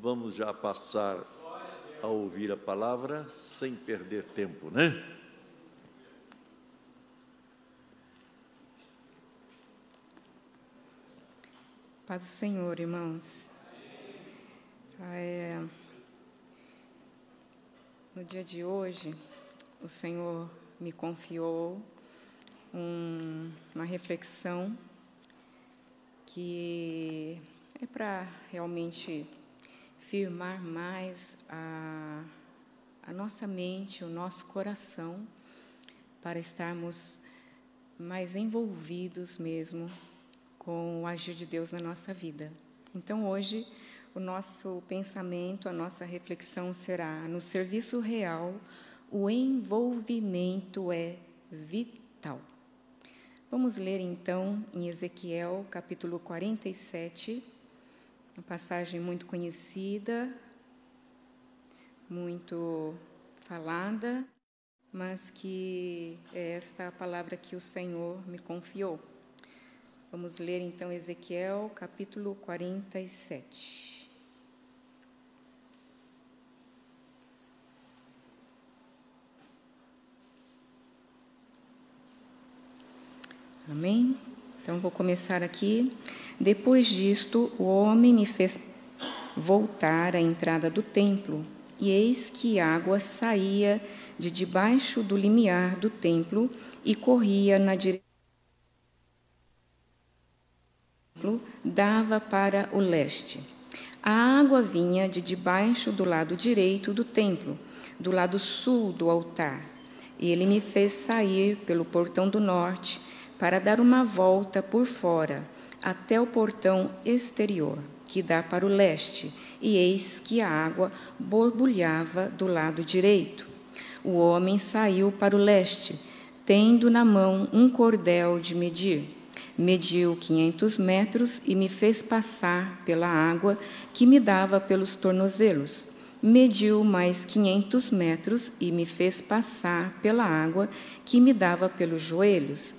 Vamos já passar a ouvir a palavra sem perder tempo, né? Paz do Senhor, irmãos. É, no dia de hoje, o Senhor me confiou um, uma reflexão que é para realmente firmar mais a, a nossa mente, o nosso coração, para estarmos mais envolvidos mesmo com o agir de Deus na nossa vida. Então, hoje, o nosso pensamento, a nossa reflexão será: no serviço real, o envolvimento é vital. Vamos ler então em Ezequiel capítulo 47, uma passagem muito conhecida, muito falada, mas que é esta a palavra que o Senhor me confiou. Vamos ler então Ezequiel capítulo 47. Amém? Então vou começar aqui. Depois disto, o homem me fez voltar à entrada do templo, e eis que água saía de debaixo do limiar do templo e corria na direção dava para o leste. A água vinha de debaixo do lado direito do templo, do lado sul do altar. Ele me fez sair pelo portão do norte para dar uma volta por fora até o portão exterior, que dá para o leste, e eis que a água borbulhava do lado direito. O homem saiu para o leste, tendo na mão um cordel de medir. Mediu quinhentos metros e me fez passar pela água que me dava pelos tornozelos. Mediu mais quinhentos metros e me fez passar pela água que me dava pelos joelhos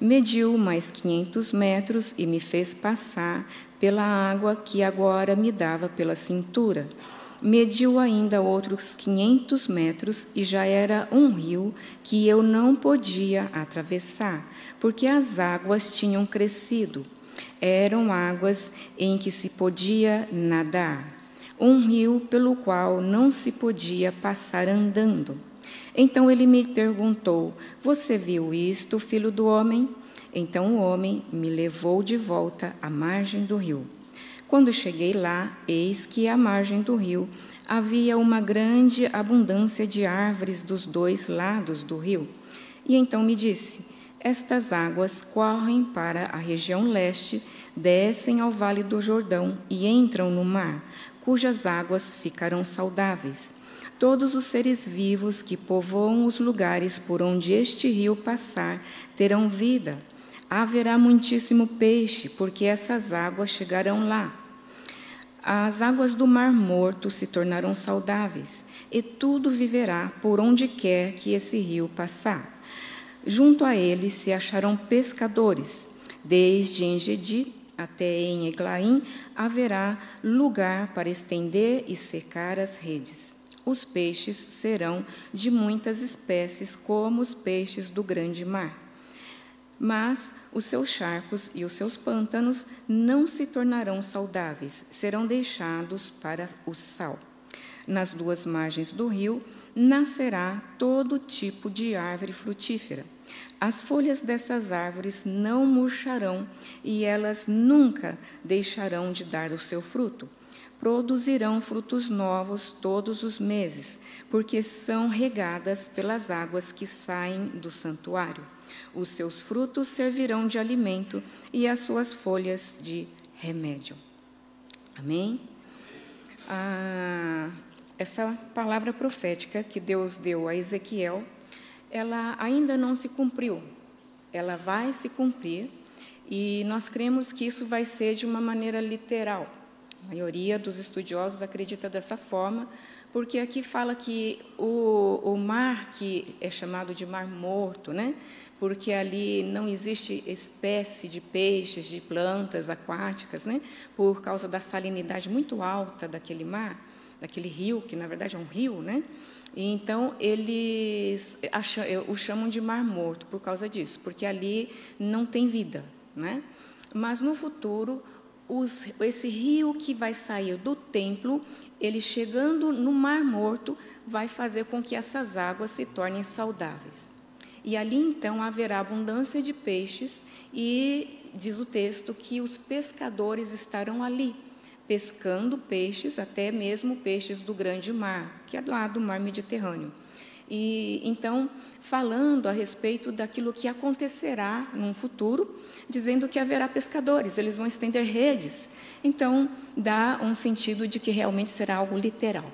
mediu mais quinhentos metros e me fez passar pela água que agora me dava pela cintura. Mediu ainda outros quinhentos metros e já era um rio que eu não podia atravessar, porque as águas tinham crescido. Eram águas em que se podia nadar, um rio pelo qual não se podia passar andando. Então ele me perguntou: Você viu isto, filho do homem? Então o homem me levou de volta à margem do rio. Quando cheguei lá, eis que à margem do rio havia uma grande abundância de árvores dos dois lados do rio. E então me disse: Estas águas correm para a região leste, descem ao vale do Jordão e entram no mar, cujas águas ficarão saudáveis. Todos os seres vivos que povoam os lugares por onde este rio passar terão vida. Haverá muitíssimo peixe, porque essas águas chegarão lá. As águas do Mar Morto se tornarão saudáveis, e tudo viverá por onde quer que esse rio passar. Junto a ele se acharão pescadores, desde Engedi até em Eglaim haverá lugar para estender e secar as redes. Os peixes serão de muitas espécies, como os peixes do grande mar. Mas os seus charcos e os seus pântanos não se tornarão saudáveis, serão deixados para o sal. Nas duas margens do rio nascerá todo tipo de árvore frutífera. As folhas dessas árvores não murcharão e elas nunca deixarão de dar o seu fruto produzirão frutos novos todos os meses, porque são regadas pelas águas que saem do santuário. Os seus frutos servirão de alimento e as suas folhas de remédio. Amém? Ah, essa palavra profética que Deus deu a Ezequiel, ela ainda não se cumpriu. Ela vai se cumprir e nós cremos que isso vai ser de uma maneira literal A maioria dos estudiosos acredita dessa forma, porque aqui fala que o, o mar, que é chamado de Mar Morto, né? porque ali não existe espécie de peixes, de plantas aquáticas, né? por causa da salinidade muito alta daquele mar, daquele rio, que na verdade é um rio, né? E então eles acham, o chamam de Mar Morto por causa disso, porque ali não tem vida, né? Mas no futuro os, esse rio que vai sair do templo, ele chegando no Mar Morto, vai fazer com que essas águas se tornem saudáveis. E ali então haverá abundância de peixes, e diz o texto que os pescadores estarão ali, pescando peixes, até mesmo peixes do grande mar, que é lá do mar Mediterrâneo. E então, falando a respeito daquilo que acontecerá num futuro, dizendo que haverá pescadores, eles vão estender redes. Então, dá um sentido de que realmente será algo literal.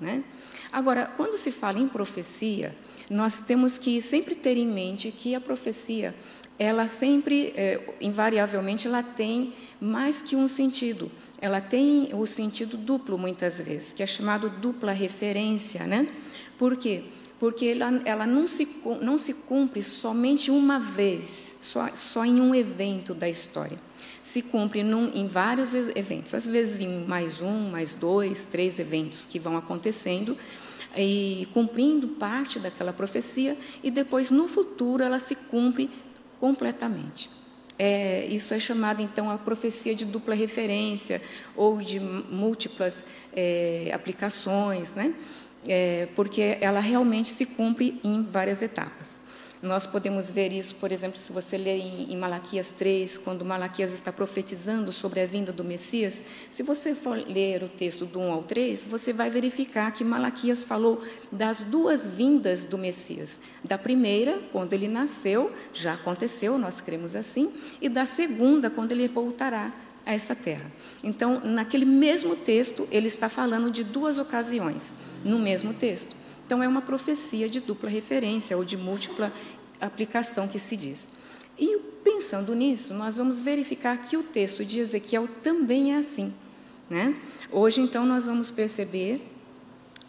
Né? Agora, quando se fala em profecia, nós temos que sempre ter em mente que a profecia, ela sempre, é, invariavelmente, ela tem mais que um sentido. Ela tem o sentido duplo, muitas vezes, que é chamado dupla referência. Né? Por quê? Porque ela, ela não, se, não se cumpre somente uma vez, só, só em um evento da história. Se cumpre num, em vários eventos, às vezes em mais um, mais dois, três eventos que vão acontecendo, e cumprindo parte daquela profecia, e depois, no futuro, ela se cumpre completamente. É, isso é chamado, então, a profecia de dupla referência ou de múltiplas é, aplicações, né? É, porque ela realmente se cumpre em várias etapas. Nós podemos ver isso, por exemplo, se você ler em, em Malaquias 3, quando Malaquias está profetizando sobre a vinda do Messias, se você for ler o texto do 1 ao 3, você vai verificar que Malaquias falou das duas vindas do Messias. Da primeira, quando ele nasceu, já aconteceu, nós cremos assim, e da segunda, quando ele voltará a essa terra. Então, naquele mesmo texto, ele está falando de duas ocasiões, no mesmo texto. Então, é uma profecia de dupla referência ou de múltipla aplicação que se diz. E pensando nisso, nós vamos verificar que o texto de Ezequiel também é assim. Né? Hoje, então, nós vamos perceber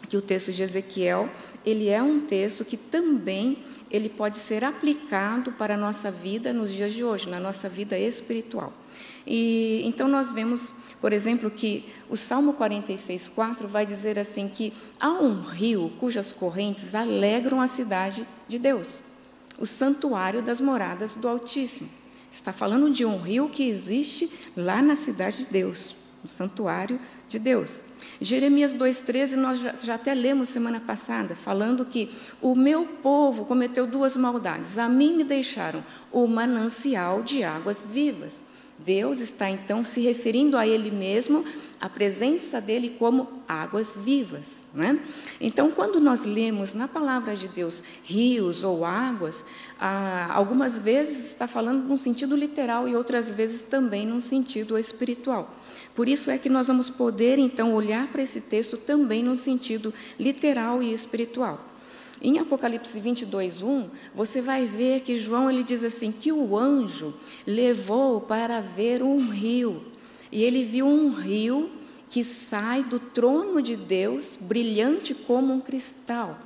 que o texto de Ezequiel ele é um texto que também ele pode ser aplicado para a nossa vida nos dias de hoje, na nossa vida espiritual. E então nós vemos, por exemplo, que o Salmo 46:4 vai dizer assim que há um rio cujas correntes alegram a cidade de Deus, o santuário das moradas do Altíssimo. Está falando de um rio que existe lá na cidade de Deus, o santuário de Deus. Jeremias 2,13, nós já, já, até lemos semana passada, falando que o meu povo cometeu duas maldades. A mim me deixaram o manancial de águas vivas. Deus está então se referindo a Ele mesmo, a presença dele como águas vivas. Né? Então, quando nós lemos na palavra de Deus rios ou águas, ah, algumas vezes está falando num sentido literal e outras vezes também num sentido espiritual. Por isso é que nós vamos poder então olhar para esse texto também num sentido literal e espiritual. Em Apocalipse 22, 1, você vai ver que João ele diz assim: que o anjo levou para ver um rio. E ele viu um rio que sai do trono de Deus, brilhante como um cristal.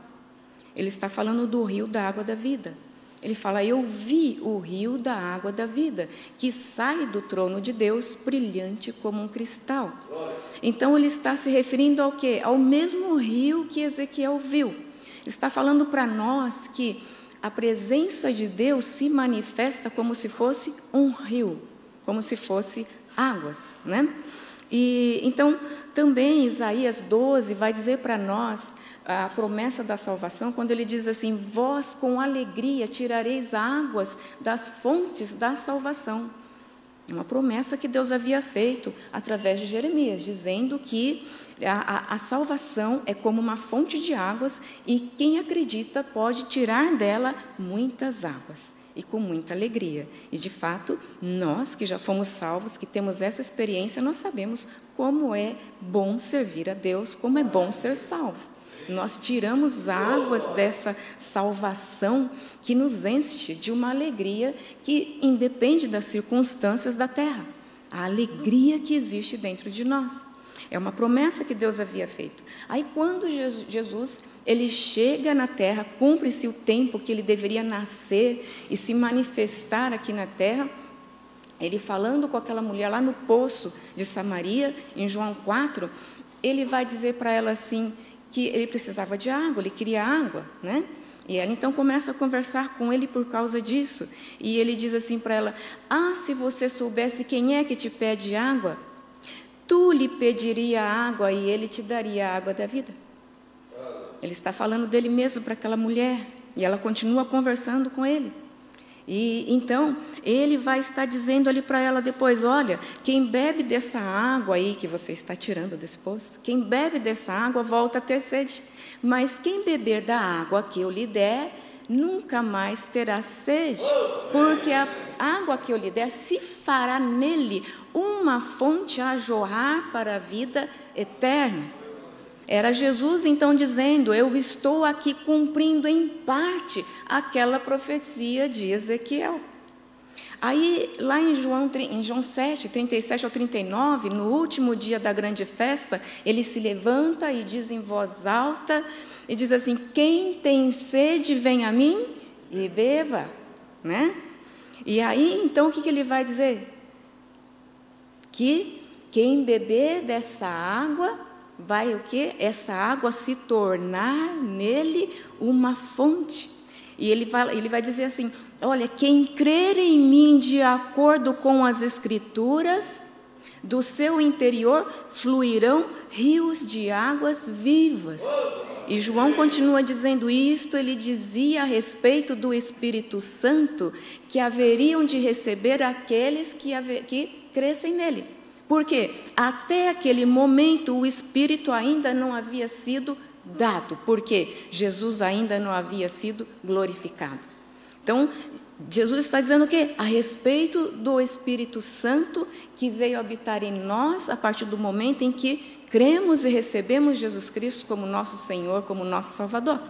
Ele está falando do rio da água da vida. Ele fala: Eu vi o rio da água da vida, que sai do trono de Deus, brilhante como um cristal. Então, ele está se referindo ao quê? Ao mesmo rio que Ezequiel viu. Está falando para nós que a presença de Deus se manifesta como se fosse um rio, como se fosse águas, né? E então também Isaías 12 vai dizer para nós a promessa da salvação quando ele diz assim: "Vós com alegria tirareis águas das fontes da salvação". Uma promessa que Deus havia feito através de Jeremias, dizendo que a, a, a, salvação é como uma fonte de águas e quem acredita pode tirar dela muitas águas e com muita alegria. E de fato, nós que já fomos salvos, que temos essa experiência, nós sabemos como é bom servir a Deus, como é bom ser salvo. Nós tiramos águas dessa salvação que nos enche de uma alegria que independe das circunstâncias da terra. A alegria que existe dentro de nós. É uma promessa que Deus havia feito. Aí quando Jesus ele chega na terra, cumpre-se o tempo que ele deveria nascer e se manifestar aqui na terra, ele falando com aquela mulher lá no poço de Samaria, em João 4, ele vai dizer para ela assim que ele precisava de água, ele queria água, né? E ela então começa a conversar com ele por causa disso. E ele diz assim para ela: Ah, se você soubesse quem é que te pede água, tu lhe pediria água e ele te daria a água da vida. Ele está falando dele mesmo para aquela mulher. E ela continua conversando com ele. E então ele vai estar dizendo ali para ela depois: olha, quem bebe dessa água aí que você está tirando desse poço, quem bebe dessa água volta a ter sede. Mas quem beber da água que eu lhe der, nunca mais terá sede, porque a água que eu lhe der se fará nele uma fonte a jorrar para a vida eterna. Era Jesus então dizendo: Eu estou aqui cumprindo em parte aquela profecia de Ezequiel. Aí, lá em João, em João 7, 37 ao 39, no último dia da grande festa, ele se levanta e diz em voz alta, e diz assim, quem tem sede, vem a mim e beba, né? E aí, então, o que, que ele vai dizer? Que quem beber dessa água vai o que? Essa água se tornar nele uma fonte. E ele vai, ele vai dizer assim: olha, quem crer em mim de acordo com as Escrituras, do seu interior fluirão rios de águas vivas. E João continua dizendo isto, ele dizia a respeito do Espírito Santo que haveriam de receber aqueles que, que crescem nele. Porque até aquele momento o Espírito ainda não havia sido dado, porque Jesus ainda não havia sido glorificado. Então, Jesus está dizendo o quê? A respeito do Espírito Santo que veio habitar em nós a partir do momento em que cremos e recebemos Jesus Cristo como nosso Senhor, como nosso Salvador.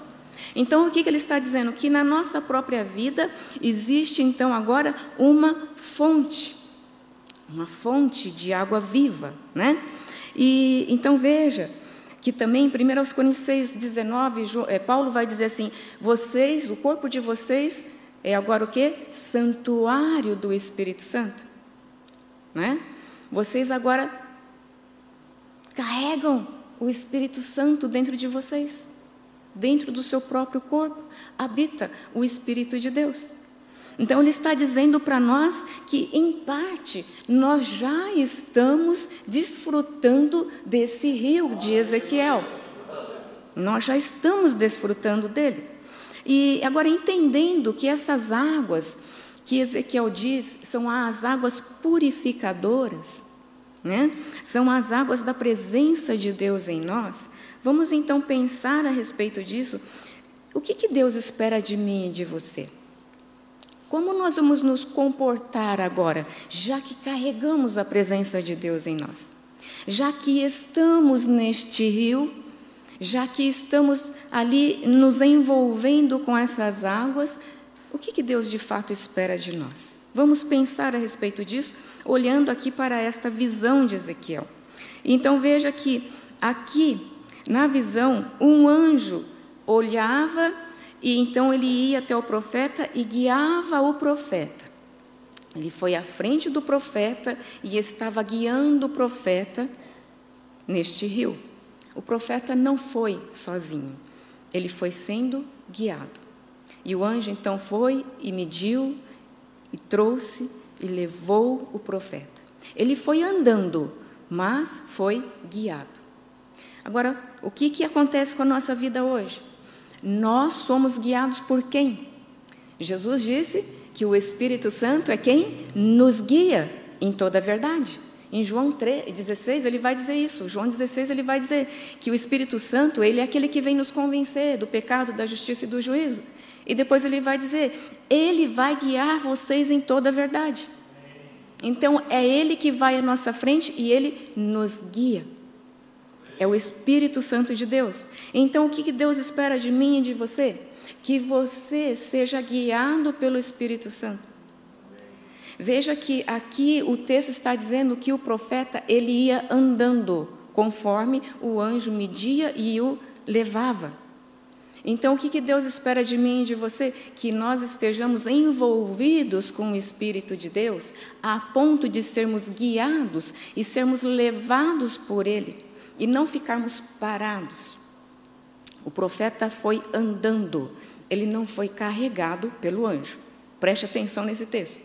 Então, o que, ele está dizendo? Que na nossa própria vida existe então agora uma fonte uma fonte de água viva, né? E então veja que também em 1 Coríntios 6, 19, é, Paulo vai dizer assim: vocês, o corpo de vocês é agora o que? Santuário do Espírito Santo, né? Vocês agora carregam o Espírito Santo dentro de vocês, dentro do seu próprio corpo habita o Espírito de Deus. Então, ele está dizendo para nós que, em parte, nós já estamos desfrutando desse rio de Ezequiel. Nós já estamos desfrutando dele. E agora, entendendo que essas águas que Ezequiel diz são as águas purificadoras, né? são as águas da presença de Deus em nós, vamos então pensar a respeito disso. O que, que Deus espera de mim e de você? Como nós vamos nos comportar agora, já que carregamos a presença de Deus em nós? Já que estamos neste rio, já que estamos ali nos envolvendo com essas águas, o que, que Deus de fato espera de nós? Vamos pensar a respeito disso, olhando aqui para esta visão de Ezequiel. Então veja que aqui, na visão, um anjo olhava e então ele ia até o profeta e guiava o profeta. Ele foi à frente do profeta e estava guiando o profeta neste rio. O profeta não foi sozinho, ele foi sendo guiado. E o anjo então foi e mediu e trouxe e levou o profeta. Ele foi andando, mas foi guiado. Agora, o que, que acontece com a nossa vida hoje? Nós somos guiados por quem? Jesus disse que o Espírito Santo é quem nos guia em toda a verdade. Em João 3, 16, ele vai dizer isso. João 16, ele vai dizer que o Espírito Santo, ele é aquele que vem nos convencer do pecado, da justiça e do juízo. E depois ele vai dizer, ele vai guiar vocês em toda a verdade. Então, é ele que vai à nossa frente e ele nos guia é o Espírito Santo de Deus. Então, o que Deus espera de mim e de você? Que você seja guiado pelo Espírito Santo. Veja que aqui o texto está dizendo que o profeta ele ia andando conforme o anjo media e o levava. Então, o que, Deus espera de mim e de você? Que nós estejamos envolvidos com o Espírito de Deus, a ponto de sermos guiados e sermos levados por Ele, e não ficarmos parados. O profeta foi andando, ele não foi carregado pelo anjo. Preste atenção nesse texto.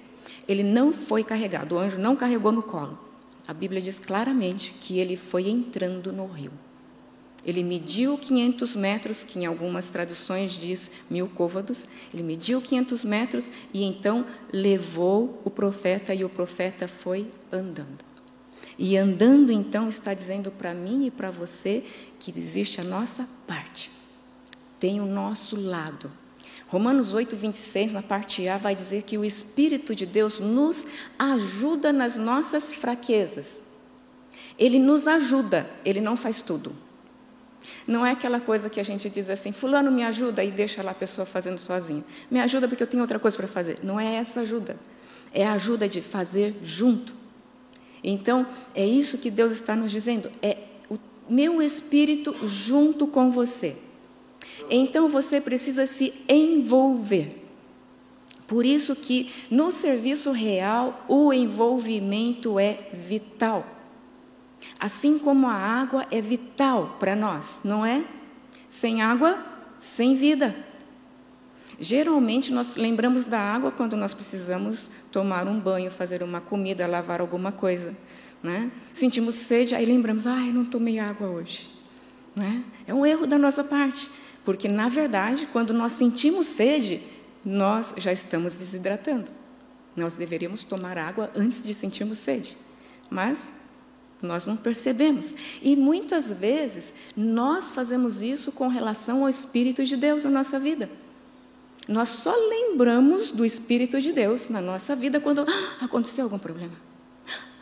Ele não foi carregado, o anjo não carregou no colo. A Bíblia diz claramente que ele foi entrando no rio. Ele mediu 500 metros, que em algumas traduções diz mil côvados. Ele mediu 500 metros e então levou o profeta e o profeta foi andando. E andando, então, está dizendo para mim e para você que existe a nossa parte, tem o nosso lado. Romanos 8, 26, na parte A, vai dizer que o Espírito de Deus nos ajuda nas nossas fraquezas. Ele nos ajuda, ele não faz tudo. Não é aquela coisa que a gente diz assim, fulano me ajuda e deixa lá a pessoa fazendo sozinha. Me ajuda porque eu tenho outra coisa para fazer. Não é essa ajuda. É a ajuda de fazer junto. Então, é isso que Deus está nos dizendo. É o meu espírito junto com você. Então você precisa se envolver. Por isso que no serviço real o envolvimento é vital. Assim como a água é vital para nós, não é? Sem água, sem vida. Geralmente nós lembramos da água quando nós precisamos tomar um banho, fazer uma comida, lavar alguma coisa. Né? Sentimos sede, aí lembramos, ai, não tomei água hoje. Né? É um erro da nossa parte, porque na verdade, quando nós sentimos sede, nós já estamos desidratando. Nós deveríamos tomar água antes de sentirmos sede. Mas nós não percebemos. E muitas vezes nós fazemos isso com relação ao Espírito de Deus na nossa vida. Nós só lembramos do Espírito de Deus na nossa vida quando ah, aconteceu algum problema.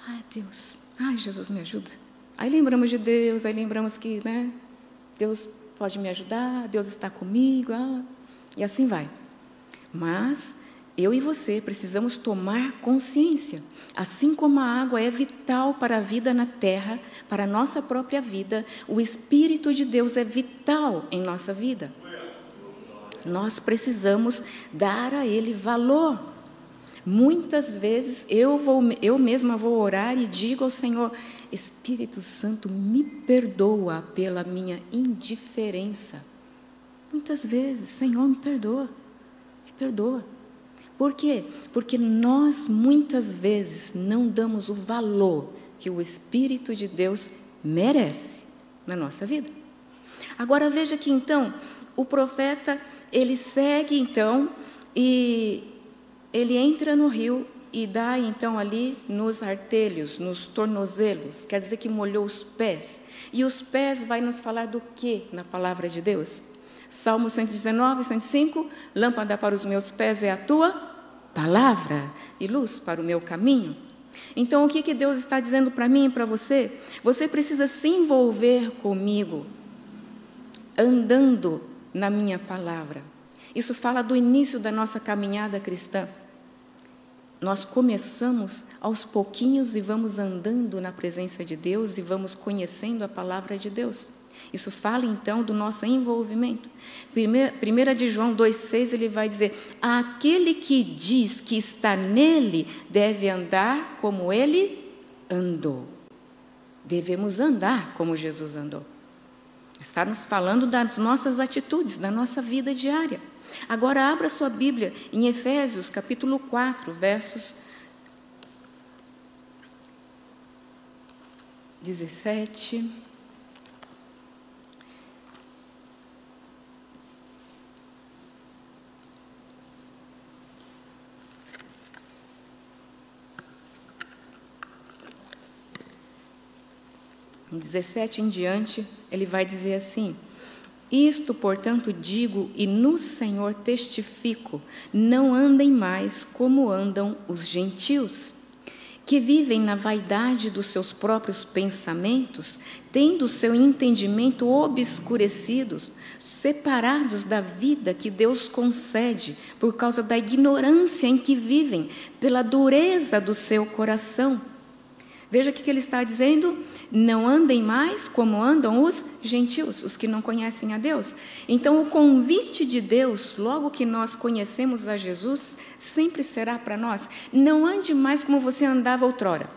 Ai, Deus, ai, Jesus, me ajuda. Aí lembramos de Deus, aí lembramos que né, Deus pode me ajudar, Deus está comigo, ah, e assim vai. Mas eu e você precisamos tomar consciência. Assim como a água é vital para a vida na terra, para a nossa própria vida, o Espírito de Deus é vital em nossa vida. Nós precisamos dar a Ele valor. Muitas vezes eu, vou, eu mesma vou orar e digo ao Senhor: Espírito Santo, me perdoa pela minha indiferença. Muitas vezes, Senhor, me perdoa, me perdoa. Por quê? Porque nós muitas vezes não damos o valor que o Espírito de Deus merece na nossa vida. Agora veja que então o profeta ele segue então e ele entra no rio e dá então ali nos artelhos, nos tornozelos, quer dizer que molhou os pés. E os pés vai nos falar do que na palavra de Deus? Salmo 119, 105, lâmpada para os meus pés é a tua palavra e luz para o meu caminho. Então, o que, que Deus está dizendo para mim e para você? Você precisa se envolver comigo, andando na minha palavra. Isso fala do início da nossa caminhada cristã. Nós começamos aos pouquinhos e vamos andando na presença de Deus e vamos conhecendo a palavra de Deus. Isso fala então do nosso envolvimento. Primeira, de João 2,6 ele vai dizer: Aquele que diz que está nele deve andar como ele andou. Devemos andar como Jesus andou. Está nos falando das nossas atitudes, da nossa vida diária. Agora abra sua Bíblia em Efésios, capítulo 4, versos 17. 17 em diante, ele vai dizer assim: Isto, portanto, digo e no Senhor testifico: não andem mais como andam os gentios, que vivem na vaidade dos seus próprios pensamentos, tendo seu entendimento obscurecidos, separados da vida que Deus concede por causa da ignorância em que vivem, pela dureza do seu coração Veja o que ele está dizendo: não andem mais como andam os gentios, os que não conhecem a Deus. Então, o convite de Deus, logo que nós conhecemos a Jesus, sempre será para nós: não ande mais como você andava outrora.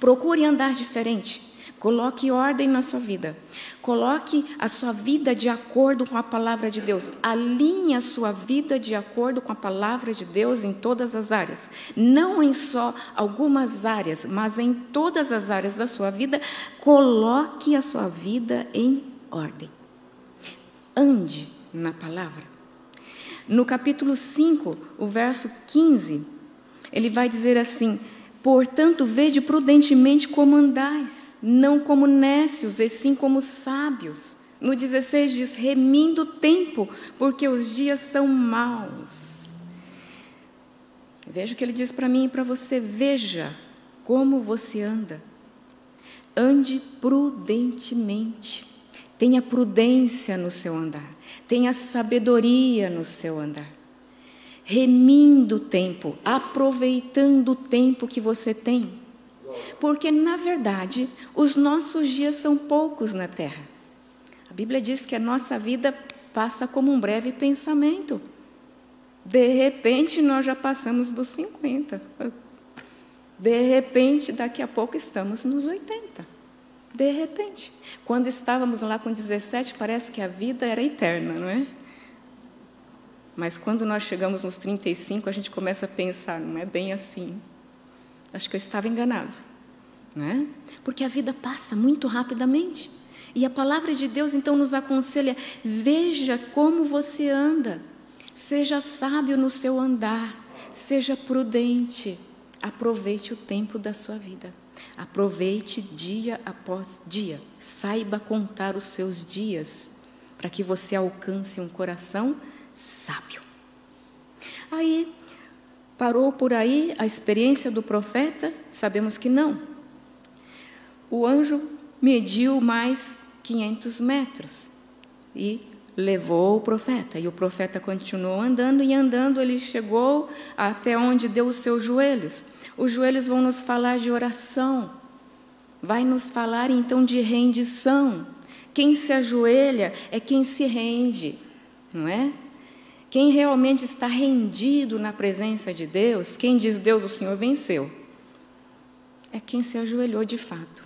Procure andar diferente. Coloque ordem na sua vida. Coloque a sua vida de acordo com a palavra de Deus. Alinhe a sua vida de acordo com a palavra de Deus em todas as áreas. Não em só algumas áreas, mas em todas as áreas da sua vida. Coloque a sua vida em ordem. Ande na palavra. No capítulo 5, o verso 15, ele vai dizer assim: Portanto, vede prudentemente como andais não como nécios, e sim como sábios. No 16 diz: remindo o tempo, porque os dias são maus. Veja o que ele diz para mim e para você: veja como você anda. Ande prudentemente. Tenha prudência no seu andar. Tenha sabedoria no seu andar. Remindo o tempo, aproveitando o tempo que você tem porque, na verdade, os nossos dias são poucos na terra. A Bíblia diz que a nossa vida passa como um breve pensamento. De repente, nós já passamos dos 50. De repente, daqui a pouco estamos nos 80. De repente. Quando estávamos lá com 17, parece que a vida era eterna, não é? Mas quando nós chegamos nos 35, a gente começa a pensar, não é bem assim. Acho que eu estava enganado. Né? Porque a vida passa muito rapidamente. E a palavra de Deus então nos aconselha: veja como você anda, seja sábio no seu andar, seja prudente, aproveite o tempo da sua vida. Aproveite dia após dia, saiba contar os seus dias, para que você alcance um coração sábio. Aí, parou por aí a experiência do profeta? Sabemos que não o anjo mediu mais 500 metros e levou o profeta. E o profeta continuou andando e andando, ele chegou até onde deu os seus joelhos. Os joelhos vão nos falar de oração, vai nos falar então de rendição. Quem se ajoelha é quem se rende, não é? Quem realmente está rendido na presença de Deus, quem diz Deus, o Senhor venceu, é quem se ajoelhou de fato.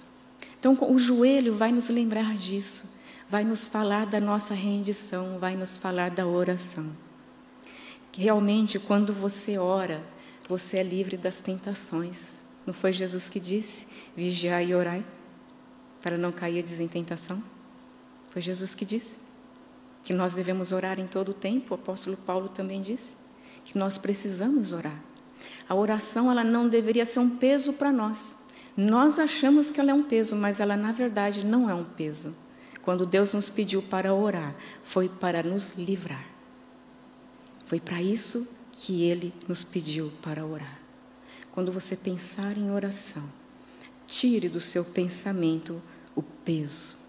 Então, o joelho vai nos lembrar disso, vai nos falar da nossa rendição, vai nos falar da oração. Realmente, quando você ora, você é livre das tentações. Não foi Jesus que disse: vigiai e orai, para não cair em tentação? Foi Jesus que disse que nós devemos orar em todo o tempo. O apóstolo Paulo também disse que nós precisamos orar. A oração ela não deveria ser um peso para nós. Nós achamos que ela é um peso, mas ela na verdade não é um peso. Quando Deus nos pediu para orar, foi para nos livrar. Foi para isso que Ele nos pediu para orar. Quando você pensar em oração, tire do seu pensamento o peso.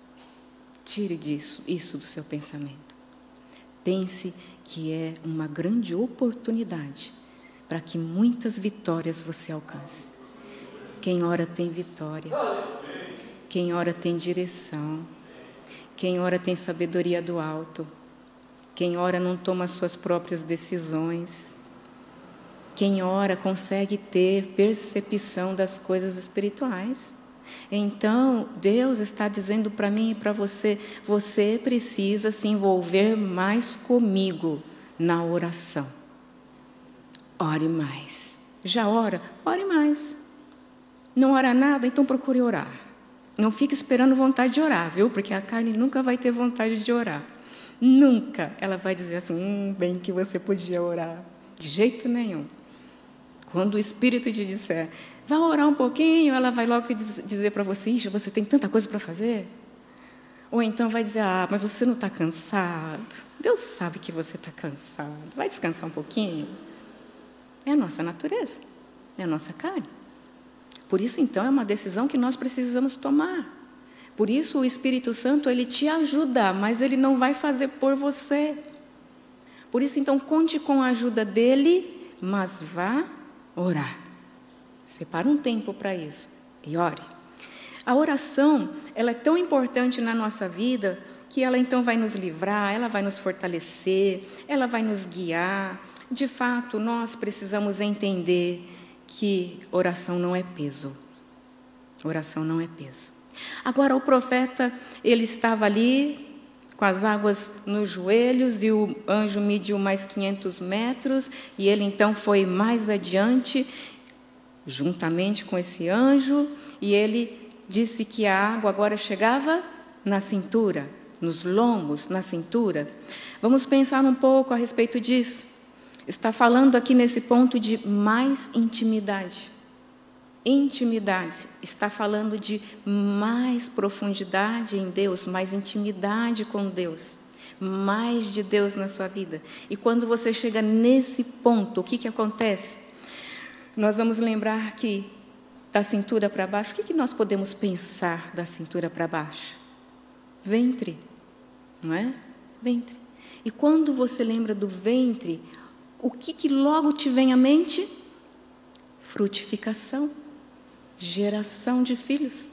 Tire disso, isso do seu pensamento. Pense que é uma grande oportunidade para que muitas vitórias você alcance. Quem ora tem vitória. Quem ora tem direção. Quem ora tem sabedoria do alto. Quem ora não toma suas próprias decisões. Quem ora consegue ter percepção das coisas espirituais. Então, Deus está dizendo para mim e para você: você precisa se envolver mais comigo na oração. Ore mais. Já ora? Ore mais. Não ora nada, então procure orar. Não fique esperando vontade de orar, viu? Porque a carne nunca vai ter vontade de orar. Nunca ela vai dizer assim, hum, bem que você podia orar. De jeito nenhum. Quando o Espírito te disser, vá orar um pouquinho, ela vai logo dizer para você, Ixi, você tem tanta coisa para fazer. Ou então vai dizer, ah, mas você não está cansado. Deus sabe que você está cansado. Vai descansar um pouquinho. É a nossa natureza, é a nossa carne. Por isso, então, é uma decisão que nós precisamos tomar. Por isso, o Espírito Santo ele te ajuda, mas ele não vai fazer por você. Por isso, então, conte com a ajuda dele, mas vá orar. Separa um tempo para isso. e ore. A oração, ela é tão importante na nossa vida que ela então vai nos livrar, ela vai nos fortalecer, ela vai nos guiar. De fato, nós precisamos entender que oração não é peso. Oração não é peso. Agora o profeta, ele estava ali com as águas nos joelhos e o anjo mediu mais 500 metros e ele então foi mais adiante juntamente com esse anjo e ele disse que a água agora chegava na cintura, nos lombos, na cintura. Vamos pensar um pouco a respeito disso. Está falando aqui nesse ponto de mais intimidade. Intimidade. Está falando de mais profundidade em Deus, mais intimidade com Deus, mais de Deus na sua vida. E quando você chega nesse ponto, o que, que acontece? Nós vamos lembrar que da cintura para baixo, o que, que nós podemos pensar da cintura para baixo? Ventre não é? Ventre. E quando você lembra do ventre, o que, que logo te vem à mente? Frutificação, geração de filhos.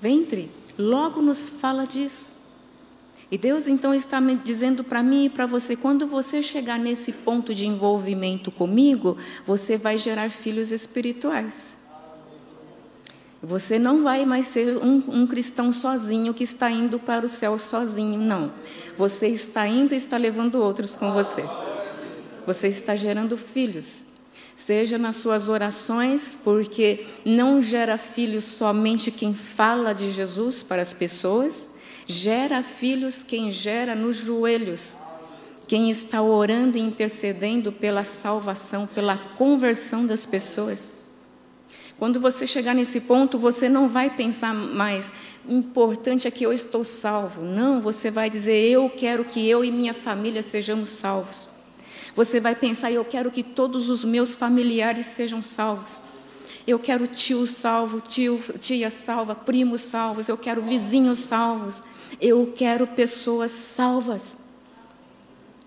Ventre, logo nos fala disso. E Deus então está me dizendo para mim e para você: quando você chegar nesse ponto de envolvimento comigo, você vai gerar filhos espirituais. Você não vai mais ser um, um, cristão sozinho que está indo para o céu sozinho, não. Você está indo e está levando outros com você. Você está gerando filhos. Seja nas suas orações, porque não gera filhos somente quem fala de Jesus para as pessoas, gera filhos quem gera nos joelhos, quem está orando e intercedendo pela salvação, pela conversão das pessoas. Quando você chegar nesse ponto, você não vai pensar mais, importante é que eu estou salvo. Não, você vai dizer, eu quero que eu e minha família sejamos salvos. Você vai pensar, eu quero que todos os meus familiares sejam salvos. Eu quero tio salvo, tio, tia salva, primos salvos, eu quero vizinhos salvos. Eu quero pessoas salvas.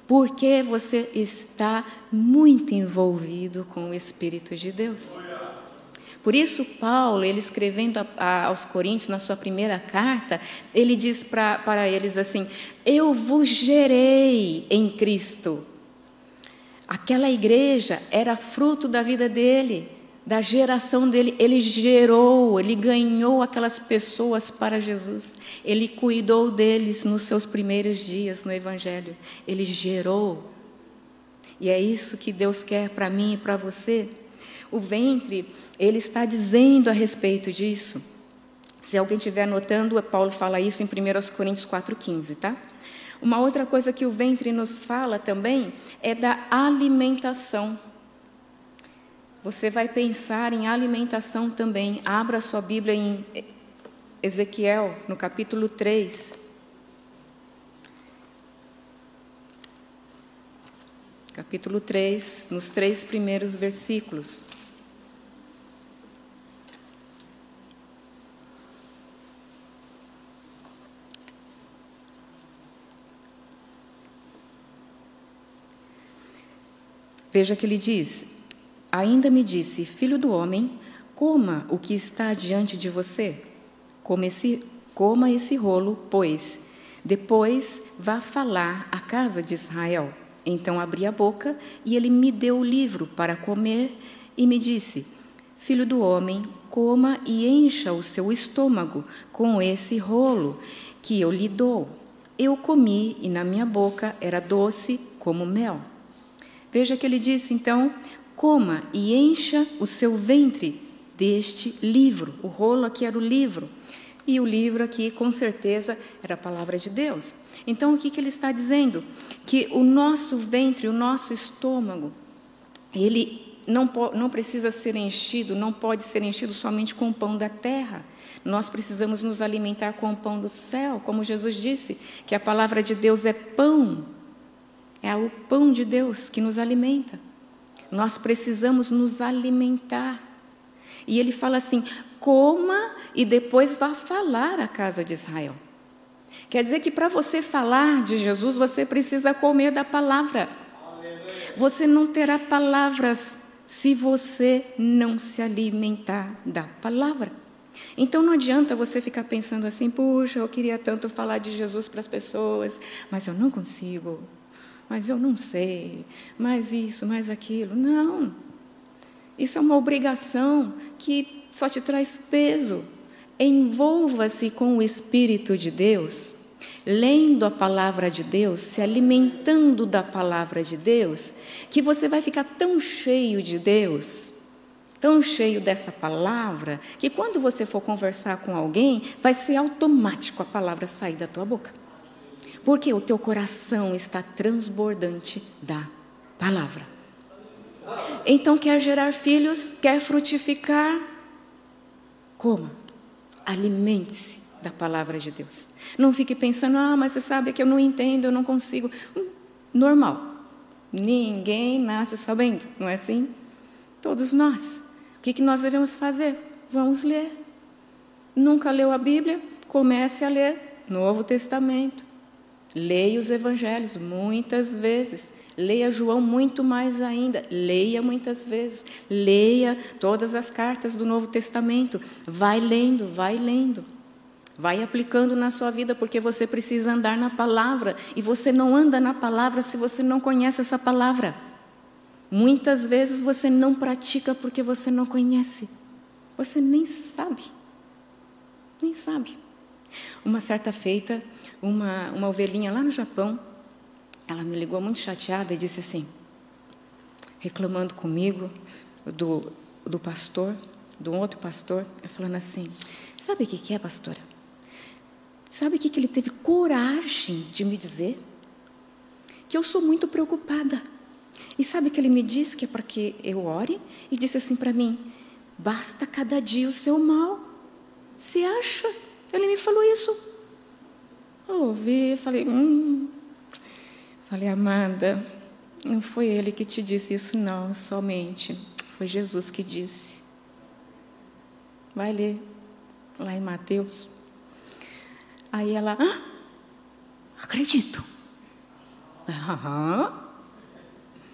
Porque você está muito envolvido com o Espírito de Deus. Por isso, Paulo, ele escrevendo a, a, aos Coríntios, na sua primeira carta, ele diz para eles assim: Eu vos gerei em Cristo. Aquela igreja era fruto da vida dele, da geração dele. Ele gerou, ele ganhou aquelas pessoas para Jesus. Ele cuidou deles nos seus primeiros dias no Evangelho. Ele gerou. E é isso que Deus quer para mim e para você. O ventre, ele está dizendo a respeito disso. Se alguém estiver anotando, Paulo fala isso em 1 Coríntios 4,15, tá? Uma outra coisa que o ventre nos fala também é da alimentação. Você vai pensar em alimentação também. Abra sua Bíblia em Ezequiel, no capítulo 3. Capítulo 3, nos três primeiros versículos. Veja que ele diz: Ainda me disse, filho do homem, coma o que está diante de você. Coma esse, coma esse rolo, pois. Depois vá falar à casa de Israel. Então abri a boca e ele me deu o livro para comer e me disse: Filho do homem, coma e encha o seu estômago com esse rolo que eu lhe dou. Eu comi e na minha boca era doce como mel. Veja que ele disse então: coma e encha o seu ventre deste livro. O rolo aqui era o livro. E o livro aqui, com certeza, era a palavra de Deus. Então, o que, que ele está dizendo? Que o nosso ventre, o nosso estômago, ele não, não precisa ser enchido, não pode ser enchido somente com o pão da terra. Nós precisamos nos alimentar com o pão do céu, como Jesus disse, que a palavra de Deus é pão é o pão de Deus que nos alimenta. Nós precisamos nos alimentar. E ele fala assim: coma e depois vá falar à casa de Israel. Quer dizer que para você falar de Jesus, você precisa comer da palavra. Você não terá palavras se você não se alimentar da palavra. Então não adianta você ficar pensando assim, puxa, eu queria tanto falar de Jesus para as pessoas, mas eu não consigo, mas eu não sei, mais isso, mais aquilo. Não. Isso é uma obrigação que só te traz peso. Envolva-se com o Espírito de Deus, lendo a palavra de Deus, se alimentando da palavra de Deus, que você vai ficar tão cheio de Deus, tão cheio dessa palavra, que quando você for conversar com alguém, vai ser automático a palavra sair da tua boca. Porque o teu coração está transbordante da palavra. Então, quer gerar filhos, quer frutificar, coma, alimente-se da palavra de Deus. Não fique pensando, ah, mas você sabe que eu não entendo, eu não consigo. Hum, normal. Ninguém nasce sabendo, não é assim? Todos nós. O que, que nós devemos fazer? Vamos ler. Nunca leu a Bíblia? Comece a ler Novo Testamento. Leia os evangelhos muitas vezes. Leia João muito mais ainda. Leia muitas vezes. Leia todas as cartas do Novo Testamento. Vai lendo, vai lendo. Vai aplicando na sua vida, porque você precisa andar na palavra. E você não anda na palavra se você não conhece essa palavra. Muitas vezes você não pratica porque você não conhece. Você nem sabe. Nem sabe. Uma certa feita, uma, uma ovelhinha lá no Japão, ela me ligou muito chateada e disse assim, reclamando comigo do, do pastor, do outro pastor, falando assim: Sabe o que é, pastora? Sabe o que ele teve coragem de me dizer? Que eu sou muito preocupada. E sabe que ele me disse que é para que eu ore? E disse assim para mim: Basta cada dia o seu mal. Você acha? Ele me falou isso. Eu ouvi, falei, hum. Falei, amada, não foi ele que te disse isso, não, somente. Foi Jesus que disse. Vai ler lá em Mateus. Aí ela, ah, acredito. Aham.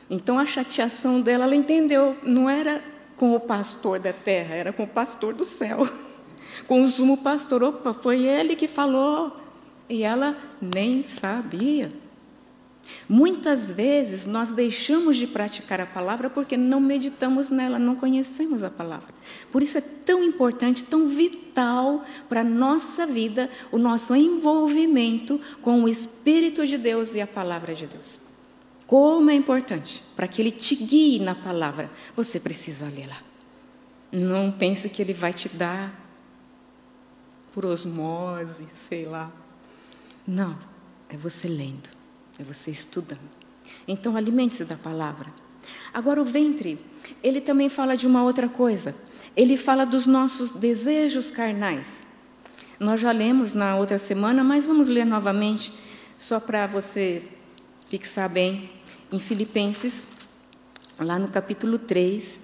Então a chateação dela, ela entendeu, não era com o pastor da terra, era com o pastor do céu com o sumo pastor. Opa, foi ele que falou. E ela nem sabia. Muitas vezes nós deixamos de praticar a palavra porque não meditamos nela, não conhecemos a palavra. Por isso é tão importante, tão vital para a nossa vida o nosso envolvimento com o Espírito de Deus e a palavra de Deus. Como é importante para que ele te guie na palavra, você precisa lê-la. Não pense que ele vai te dar por osmose, sei lá. Não, é você lendo, é você estudando. Então, alimente-se da palavra. Agora, o ventre, ele também fala de uma outra coisa. Ele fala dos nossos desejos carnais. Nós já lemos na outra semana, mas vamos ler novamente, só para você fixar bem. Em Filipenses, lá no capítulo 3,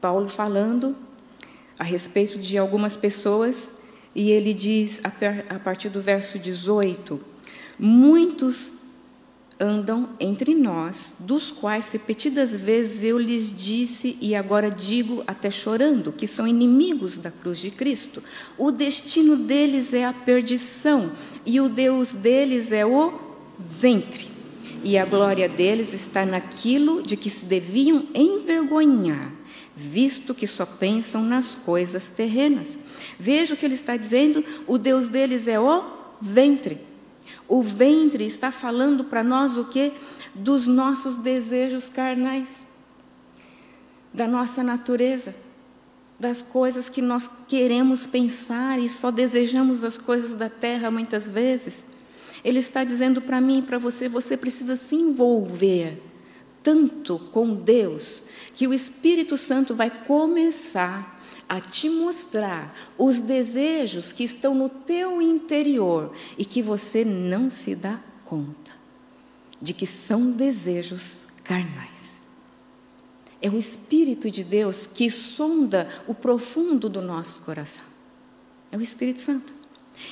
Paulo falando a respeito de algumas pessoas e ele diz, a partir do verso 18: Muitos andam entre nós, dos quais repetidas vezes eu lhes disse e agora digo até chorando, que são inimigos da cruz de Cristo. O destino deles é a perdição e o Deus deles é o ventre. E a glória deles está naquilo de que se deviam envergonhar, visto que só pensam nas coisas terrenas. Veja o que ele está dizendo: o Deus deles é o ventre. O ventre está falando para nós o que? Dos nossos desejos carnais, da nossa natureza, das coisas que nós queremos pensar e só desejamos as coisas da terra muitas vezes. Ele está dizendo para mim e para você: você precisa se envolver tanto com Deus que o Espírito Santo vai começar a te mostrar os desejos que estão no teu interior e que você não se dá conta de que são desejos carnais. É o Espírito de Deus que sonda o profundo do nosso coração. É o Espírito Santo.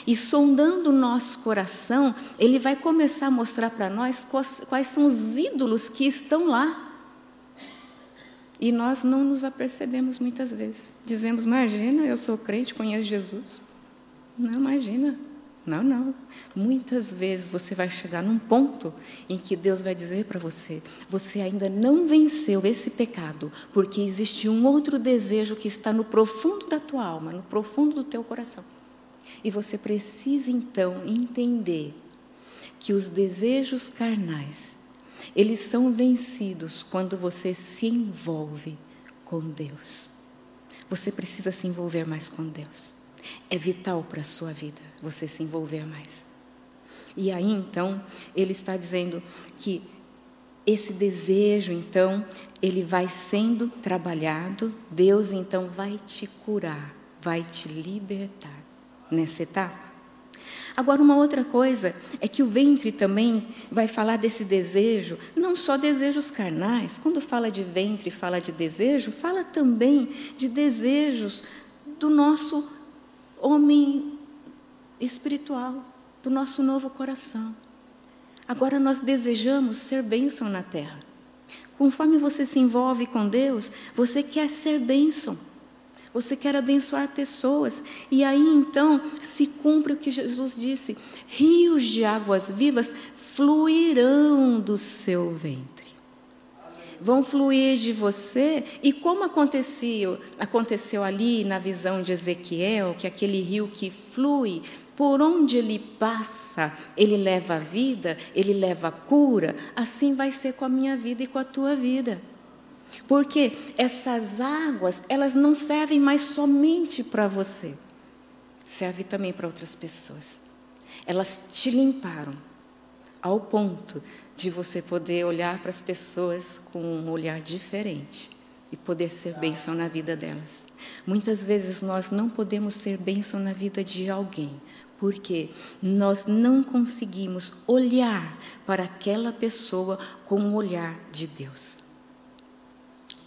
E sondando o nosso coração, ele vai começar a mostrar para nós quais, quais são os ídolos que estão lá E nós não nos apercebemos muitas vezes. Dizemos, imagina, eu sou crente, conheço Jesus. Não, imagina. Não, não. Muitas vezes você vai chegar num ponto em que Deus vai dizer para você: você ainda não venceu esse pecado, porque existe um outro desejo que está no profundo da tua alma, no profundo do teu coração. E você precisa então entender que os desejos carnais, eles são vencidos quando você se envolve com Deus. Você precisa se envolver mais com Deus. É vital para a sua vida você se envolver mais. E aí então, ele está dizendo que esse desejo, então, ele vai sendo trabalhado, Deus então vai te curar, vai te libertar nessa etapa. Agora, uma outra coisa é que o ventre também vai falar desse desejo, não só desejos carnais. Quando fala de ventre, fala de desejo, fala também de desejos do nosso homem espiritual, do nosso novo coração. Agora nós desejamos ser bênção na terra. Conforme você se envolve com Deus, você quer ser bênção. Você quer abençoar pessoas. E aí então se cumpre o que Jesus disse: rios de águas vivas fluirão do seu ventre vão fluir de você. E como aconteceu, aconteceu ali na visão de Ezequiel, que aquele rio que flui, por onde ele passa, ele leva vida, ele leva cura, assim vai ser com a minha vida e com a tua vida. Porque essas águas, elas não servem mais somente para você, serve também para outras pessoas. Elas te limparam ao ponto de você poder olhar para as pessoas com um olhar diferente e poder ser bênção na vida delas. Muitas vezes nós não podemos ser bênção na vida de alguém, porque nós não conseguimos olhar para aquela pessoa com o olhar de Deus.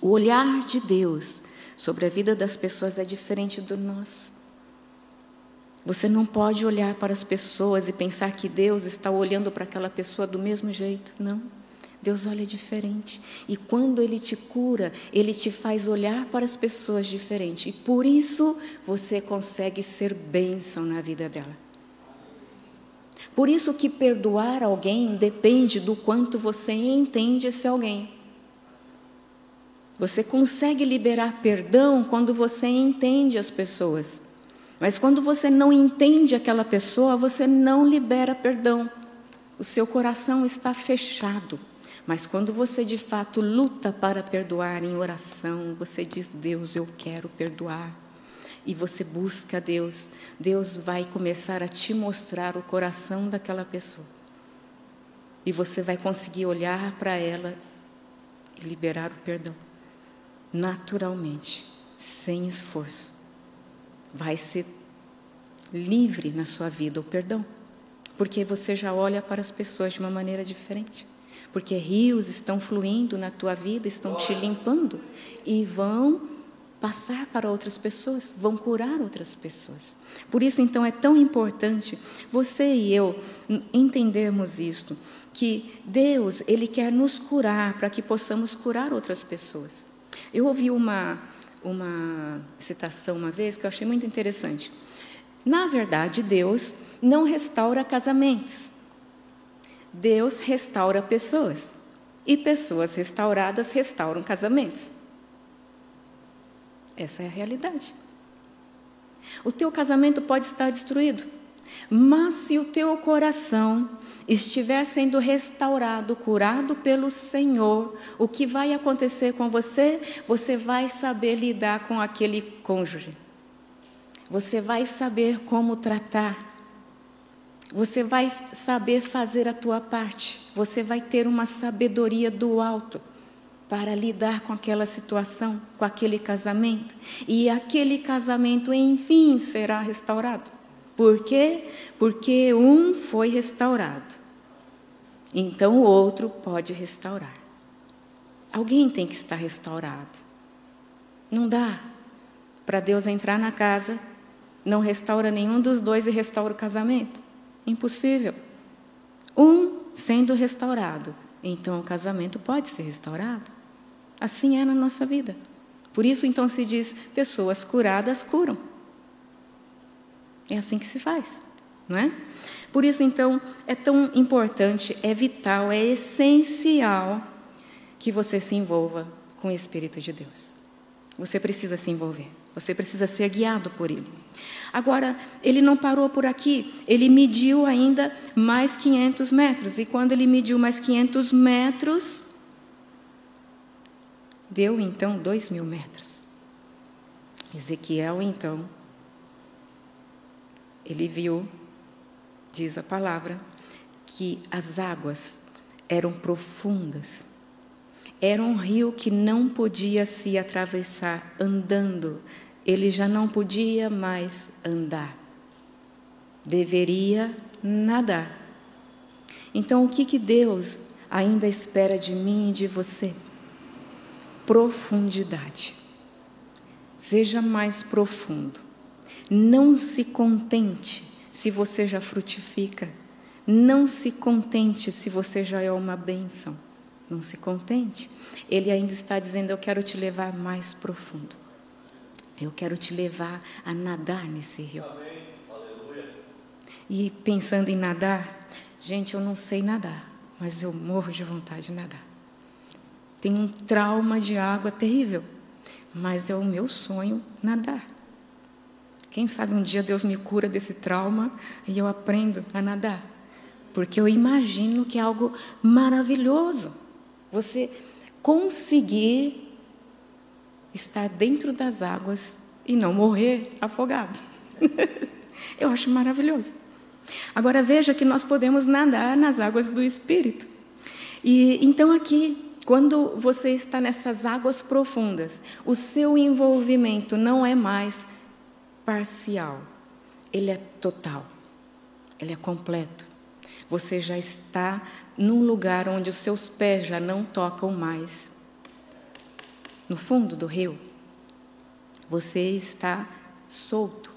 O olhar de Deus sobre a vida das pessoas é diferente do nosso. Você não pode olhar para as pessoas e pensar que Deus está olhando para aquela pessoa do mesmo jeito. Não. Deus olha diferente. E quando Ele te cura, Ele te faz olhar para as pessoas diferente. E por isso você consegue ser bênção na vida dela. Por isso que perdoar alguém depende do quanto você entende esse alguém. Você consegue liberar perdão quando você entende as pessoas. Mas quando você não entende aquela pessoa, você não libera perdão. O seu coração está fechado. Mas quando você de fato luta para perdoar em oração, você diz: Deus, eu quero perdoar. E você busca Deus, Deus vai começar a te mostrar o coração daquela pessoa. E você vai conseguir olhar para ela e liberar o perdão. Naturalmente, sem esforço vai ser livre na sua vida o perdão, porque você já olha para as pessoas de uma maneira diferente. Porque rios estão fluindo na tua vida, estão te limpando e vão passar para outras pessoas, vão curar outras pessoas. Por isso, então, é tão importante você e eu entendermos isto, que Deus, Ele quer nos curar para que possamos curar outras pessoas. Eu ouvi uma, uma citação uma vez que eu achei muito interessante. Na verdade, Deus não restaura casamentos. Deus restaura pessoas. E pessoas restauradas restauram casamentos. Essa é a realidade. O teu casamento pode estar destruído, mas se o teu coração estiver sendo restaurado, curado pelo Senhor, o que vai acontecer com você? Você vai saber lidar com aquele cônjuge. Você vai saber como tratar. Você vai saber fazer a tua parte. Você vai ter uma sabedoria do alto para lidar com aquela situação, com aquele casamento. E aquele casamento, enfim, será restaurado. Por quê? Porque um foi restaurado. Então o outro pode restaurar. Alguém tem que estar restaurado. Não dá para Deus entrar na casa, não restaura nenhum dos dois e restaura o casamento. Impossível. Um sendo restaurado, então o casamento pode ser restaurado. Assim é na nossa vida. Por isso, então, se diz: pessoas curadas curam. É assim que se faz, não é? Por isso, então, é tão importante, é vital, é essencial que você se envolva com o Espírito de Deus. Você precisa se envolver, você precisa ser guiado por Ele. Agora, ele não parou por aqui, ele mediu ainda mais 500 metros, e quando ele mediu mais 500 metros, deu então dois mil metros. Ezequiel, então, ele viu, diz a palavra, que as águas eram profundas. Era um rio que não podia se atravessar andando, ele já não podia mais andar. Deveria nadar. Então, o que, que Deus ainda espera de mim e de você? Profundidade. Seja mais profundo. Não se contente se você já frutifica. Não se contente se você já é uma bênção. Não se contente. Ele ainda está dizendo: Eu quero te levar mais profundo. Eu quero te levar a nadar nesse rio. E pensando em nadar, gente, eu não sei nadar, mas eu morro de vontade de nadar. Tenho um trauma de água terrível, mas é o meu sonho nadar. Quem sabe um dia Deus me cura desse trauma e eu aprendo a nadar. Porque eu imagino que é algo maravilhoso. Você conseguir estar dentro das águas e não morrer afogado. eu acho maravilhoso. Agora veja que nós podemos nadar nas águas do Espírito. E então aqui quando você está nessas águas profundas, o seu envolvimento não é mais parcial, ele é total, ele é completo. Você já está num lugar onde os seus pés já não tocam mais. No fundo do rio, você está solto.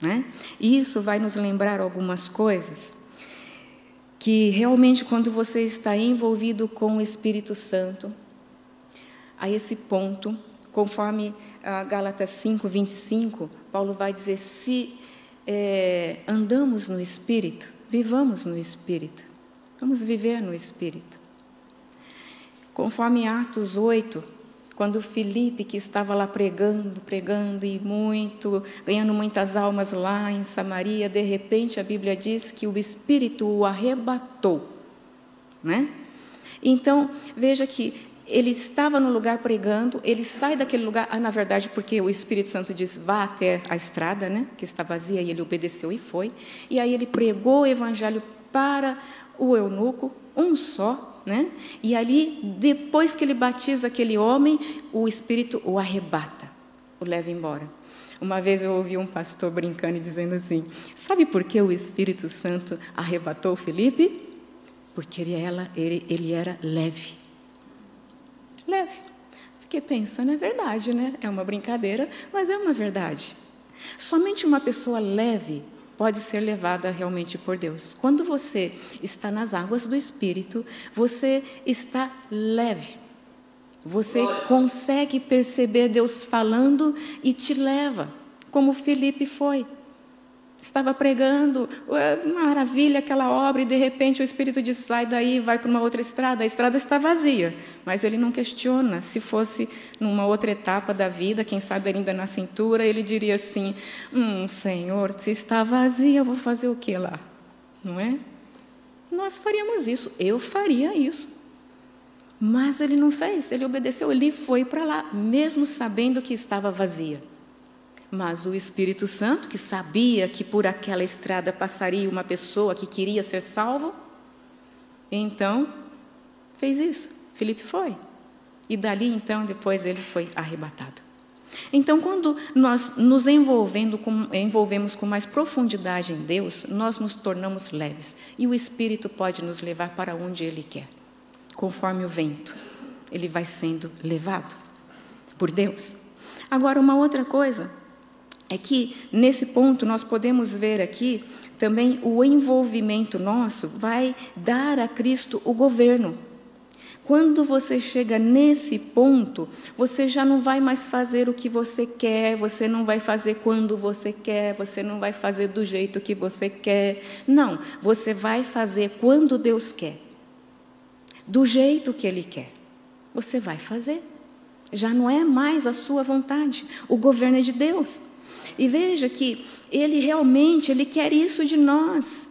Né? E isso vai nos lembrar algumas coisas que realmente quando você está envolvido com o Espírito Santo, a esse ponto, conforme a Gálatas 5, 25, Paulo vai dizer: se é, andamos no Espírito, vivamos no Espírito, vamos viver no Espírito. Conforme Atos 8, quando Felipe, que estava lá pregando, pregando e muito, ganhando muitas almas lá em Samaria, de repente a Bíblia diz que o Espírito o arrebatou. Né? Então, veja que ele estava no lugar pregando, ele sai daquele lugar, ah, na verdade, porque o Espírito Santo diz, vá até a estrada, né, que está vazia, e ele obedeceu e foi. E aí ele pregou o evangelho para o eunuco, um só, né? E ali, depois que ele batiza aquele homem, o Espírito o arrebata, o leva embora. Uma vez eu ouvi um pastor brincando e dizendo assim: Sabe por que o Espírito Santo arrebatou Felipe? Porque ele, ela, ele, ele era leve. Leve. Fiquei pensando, é verdade, né? É uma brincadeira, mas é uma verdade. Somente uma pessoa leve pode ser levada realmente por Deus. Quando você está nas águas do Espírito, você está leve. Você consegue perceber Deus falando e te leva, como Felipe foi. Estava pregando, maravilha aquela obra, e de repente o Espírito diz: sai daí vai para uma outra estrada. A estrada está vazia, mas ele não questiona. Se fosse numa outra etapa da vida, quem sabe ainda na cintura, ele diria assim: Hum, Senhor, se está vazia, eu vou fazer o que lá? Não é? Nós faríamos isso, eu faria isso. Mas ele não fez, ele obedeceu, ele foi para lá, mesmo sabendo que estava vazia. Mas o Espírito Santo, que sabia que por aquela estrada passaria uma pessoa que queria ser salvo, então fez isso. Felipe foi. E dali então, depois ele foi arrebatado. Então, quando nós nos envolvendo com, envolvemos com mais profundidade em Deus, nós nos tornamos leves. E o Espírito pode nos levar para onde Ele quer, conforme o vento. Ele vai sendo levado por Deus. Agora, uma outra coisa é que nesse ponto nós podemos ver aqui também o envolvimento nosso vai dar a Cristo o governo. Quando você chega nesse ponto, você já não vai mais fazer o que você quer, você não vai fazer quando você quer, você não vai fazer do jeito que você quer. Não, você vai fazer quando Deus quer, do jeito que Ele quer. Você vai fazer. Já não é mais a sua vontade, o governo é de Deus. E veja que Ele realmente ele quer isso de nós.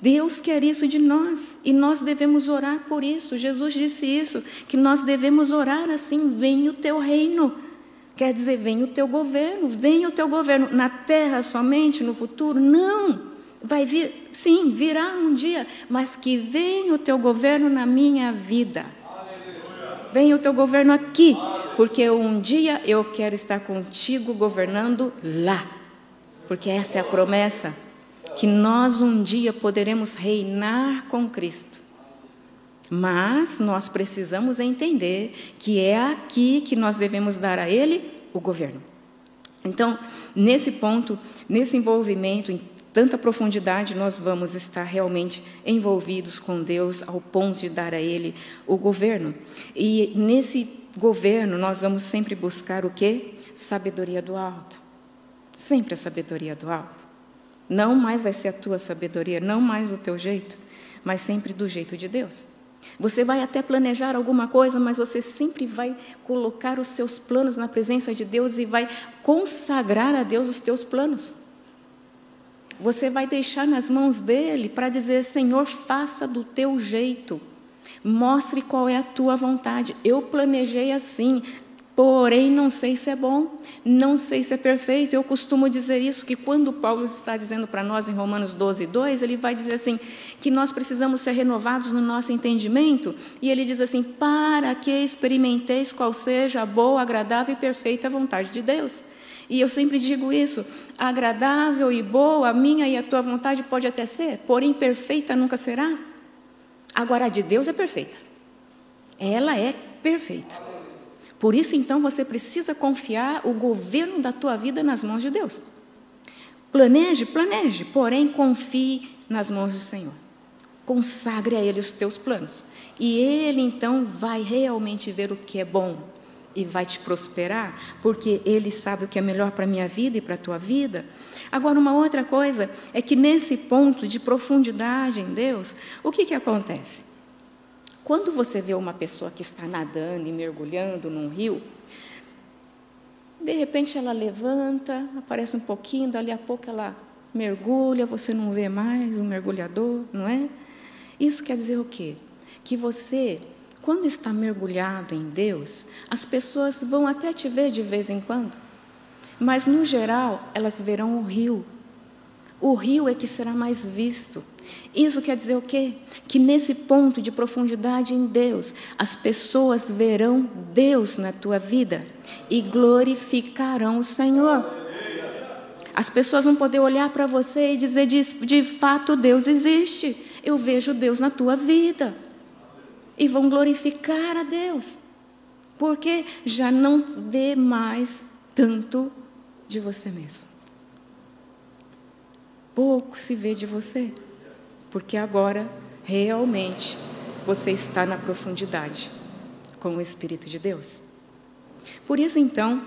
Deus quer isso de nós e nós devemos orar por isso. Jesus disse isso, que nós devemos orar assim: venha o teu reino. Quer dizer, venha o teu governo, venha o teu governo na terra somente no futuro? Não. Vai vir, sim, virá um dia, mas que venha o teu governo na minha vida. Venha o teu governo aqui, porque um dia eu quero estar contigo governando lá. Porque essa é a promessa que nós um dia poderemos reinar com Cristo. Mas nós precisamos entender que é aqui que nós devemos dar a Ele o governo. Então, nesse ponto, nesse envolvimento, em tanta profundidade, nós vamos estar realmente envolvidos com Deus ao ponto de dar a Ele o governo. E nesse governo, nós vamos sempre buscar o quê? Sabedoria do alto. Sempre a sabedoria do alto. Não mais vai ser a tua sabedoria, não mais o teu jeito, mas sempre do jeito de Deus. Você vai até planejar alguma coisa, mas você sempre vai colocar os seus planos na presença de Deus e vai consagrar a Deus os teus planos. Você vai deixar nas mãos dele para dizer: Senhor, faça do teu jeito. Mostre qual é a tua vontade. Eu planejei assim, Porém, não sei se é bom, não sei se é perfeito. Eu costumo dizer isso, que quando Paulo está dizendo para nós em Romanos 12, 2, ele vai dizer assim, que nós precisamos ser renovados no nosso entendimento, e ele diz assim, para que experimenteis qual seja a boa, agradável e perfeita vontade de Deus. E eu sempre digo isso, agradável e boa, a minha e a tua vontade pode até ser, porém perfeita nunca será. Agora, a de Deus é perfeita. Ela é perfeita. Por isso, então, você precisa confiar o governo da tua vida nas mãos de Deus. Planeje, planeje, porém confie nas mãos do Senhor. Consagre a Ele os teus planos. E Ele, então, vai realmente ver o que é bom e vai te prosperar, porque Ele sabe o que é melhor para a minha vida e para a tua vida. Agora, uma outra coisa é que nesse ponto de profundidade em Deus, o que, que acontece? Quando você vê uma pessoa que está nadando e mergulhando num rio, de repente ela levanta, aparece um pouquinho, dali a pouco ela mergulha, você não vê mais o mergulhador, não é? Isso quer dizer o quê? Que você, quando está mergulhado em Deus, as pessoas vão até te ver de vez em quando, mas no geral elas verão o rio. O rio é que será mais visto. Isso quer dizer o quê? Que nesse ponto de profundidade em Deus, as pessoas verão Deus na tua vida e glorificarão o Senhor. As pessoas vão poder olhar para você e dizer: de, de fato, Deus existe. Eu vejo Deus na tua vida. E vão glorificar a Deus. Porque já não vê mais tanto de você mesmo. Pouco se vê de você porque agora realmente você está na profundidade com o Espírito de Deus. Por isso, então,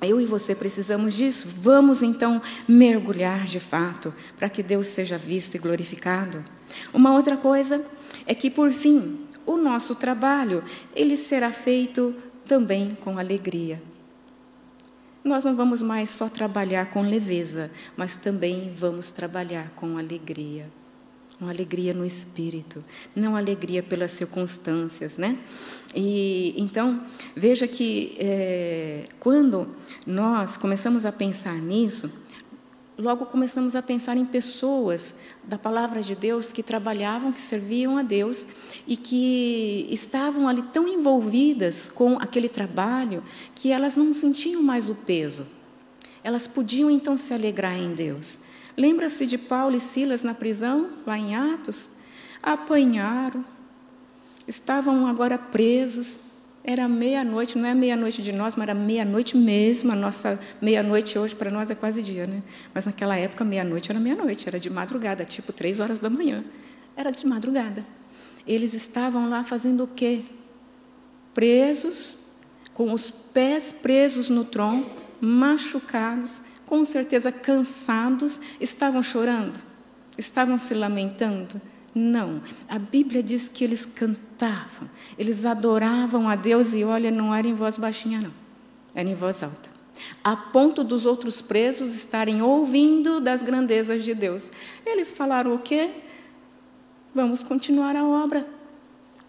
eu e você precisamos disso. Vamos então mergulhar de fato para que Deus seja visto e glorificado. Uma outra coisa é que, por fim, o nosso trabalho ele será feito também com alegria. Nós não vamos mais só trabalhar com leveza, mas também vamos trabalhar com alegria uma alegria no espírito, não alegria pelas circunstâncias, né? E então veja que é, quando nós começamos a pensar nisso, logo começamos a pensar em pessoas da palavra de Deus que trabalhavam, que serviam a Deus e que estavam ali tão envolvidas com aquele trabalho que elas não sentiam mais o peso. Elas podiam então se alegrar em Deus. Lembra-se de Paulo e Silas na prisão, lá em Atos? Apanharam, estavam agora presos. Era meia-noite, não é meia-noite de nós, mas era meia-noite mesmo. A nossa meia-noite hoje para nós é quase dia, né? Mas naquela época, meia-noite era meia-noite, era de madrugada, tipo três horas da manhã. Era de madrugada. eles estavam lá fazendo o quê? Presos, com os pés presos no tronco, machucados, com certeza cansados, estavam chorando, estavam se lamentando. Não, a Bíblia diz que eles cantavam, eles adoravam a Deus e olha, não era em voz baixinha, não, era em voz alta. A ponto dos outros presos estarem ouvindo das grandezas de Deus. Eles falaram o quê? Vamos continuar a obra.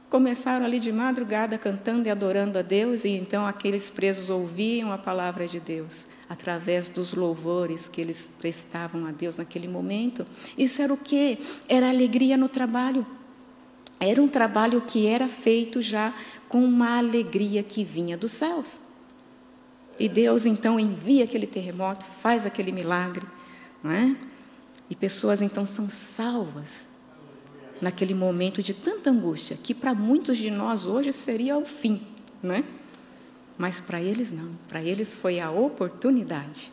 Começaram ali de madrugada cantando e adorando a Deus, e então aqueles presos ouviam a palavra de Deus através dos louvores que eles prestavam a Deus naquele momento. Isso era o quê? Era alegria no trabalho. Era um trabalho que era feito já com uma alegria que vinha dos céus. E Deus então envia aquele terremoto, faz aquele milagre, não é? E pessoas então são salvas naquele momento de tanta angústia, que para muitos de nós hoje seria o fim, né? Mas para eles não, para eles foi a oportunidade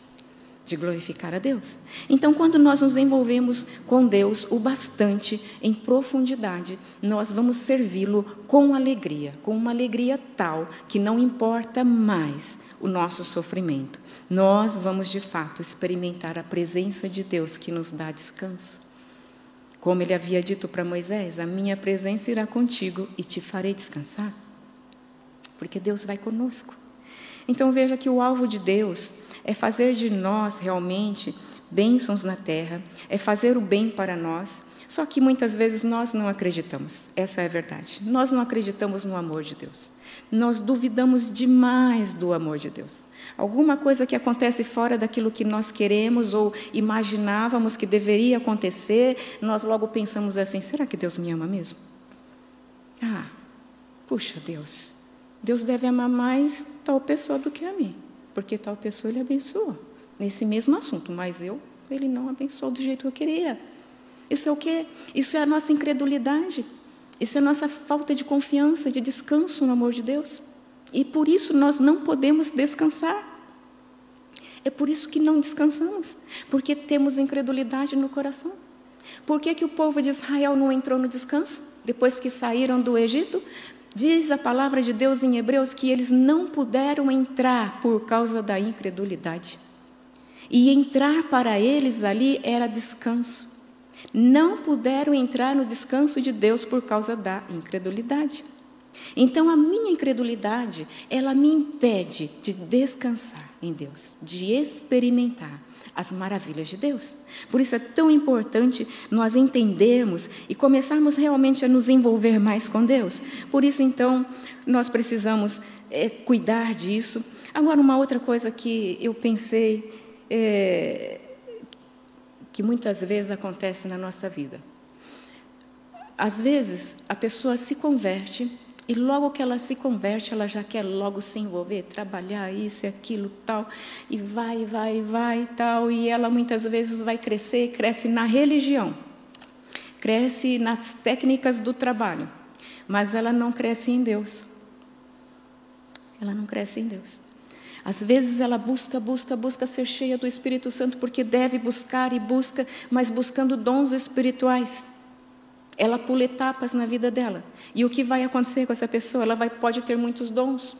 de glorificar a Deus. Então, quando nós nos envolvemos com Deus o bastante em profundidade, nós vamos servi-lo com alegria, com uma alegria tal que não importa mais o nosso sofrimento. Nós vamos de fato experimentar a presença de Deus que nos dá descanso. Como ele havia dito para Moisés: A minha presença irá contigo e te farei descansar. Porque Deus vai conosco. Então veja que o alvo de Deus é fazer de nós realmente bênçãos na terra, é fazer o bem para nós. Só que muitas vezes nós não acreditamos, essa é a verdade. Nós não acreditamos no amor de Deus. Nós duvidamos demais do amor de Deus. Alguma coisa que acontece fora daquilo que nós queremos ou imaginávamos que deveria acontecer, nós logo pensamos assim: será que Deus me ama mesmo? Ah, puxa Deus, Deus deve amar mais tal pessoa do que a mim, porque tal pessoa ele abençoa nesse mesmo assunto, mas eu, ele não abençoou do jeito que eu queria. Isso é o quê? Isso é a nossa incredulidade. Isso é a nossa falta de confiança, de descanso no amor de Deus. E por isso nós não podemos descansar. É por isso que não descansamos, porque temos incredulidade no coração. Por que, que o povo de Israel não entrou no descanso depois que saíram do Egito? Diz a palavra de Deus em Hebreus que eles não puderam entrar por causa da incredulidade. E entrar para eles ali era descanso. Não puderam entrar no descanso de Deus por causa da incredulidade. Então a minha incredulidade, ela me impede de descansar em Deus, de experimentar as maravilhas de Deus. Por isso é tão importante nós entendermos e começarmos realmente a nos envolver mais com Deus. Por isso, então, nós precisamos é, cuidar disso. Agora, uma outra coisa que eu pensei é, que muitas vezes acontece na nossa vida. Às vezes, a pessoa se converte e logo que ela se converte, ela já quer logo se envolver, trabalhar isso e aquilo, tal, e vai, vai, vai, tal, e ela muitas vezes vai crescer, cresce na religião, cresce nas técnicas do trabalho, mas ela não cresce em Deus. Ela não cresce em Deus. Às vezes ela busca, busca, busca ser cheia do Espírito Santo, porque deve buscar e busca, mas buscando dons espirituais. Ela pula etapas na vida dela. E o que vai acontecer com essa pessoa? Ela vai, pode ter muitos dons,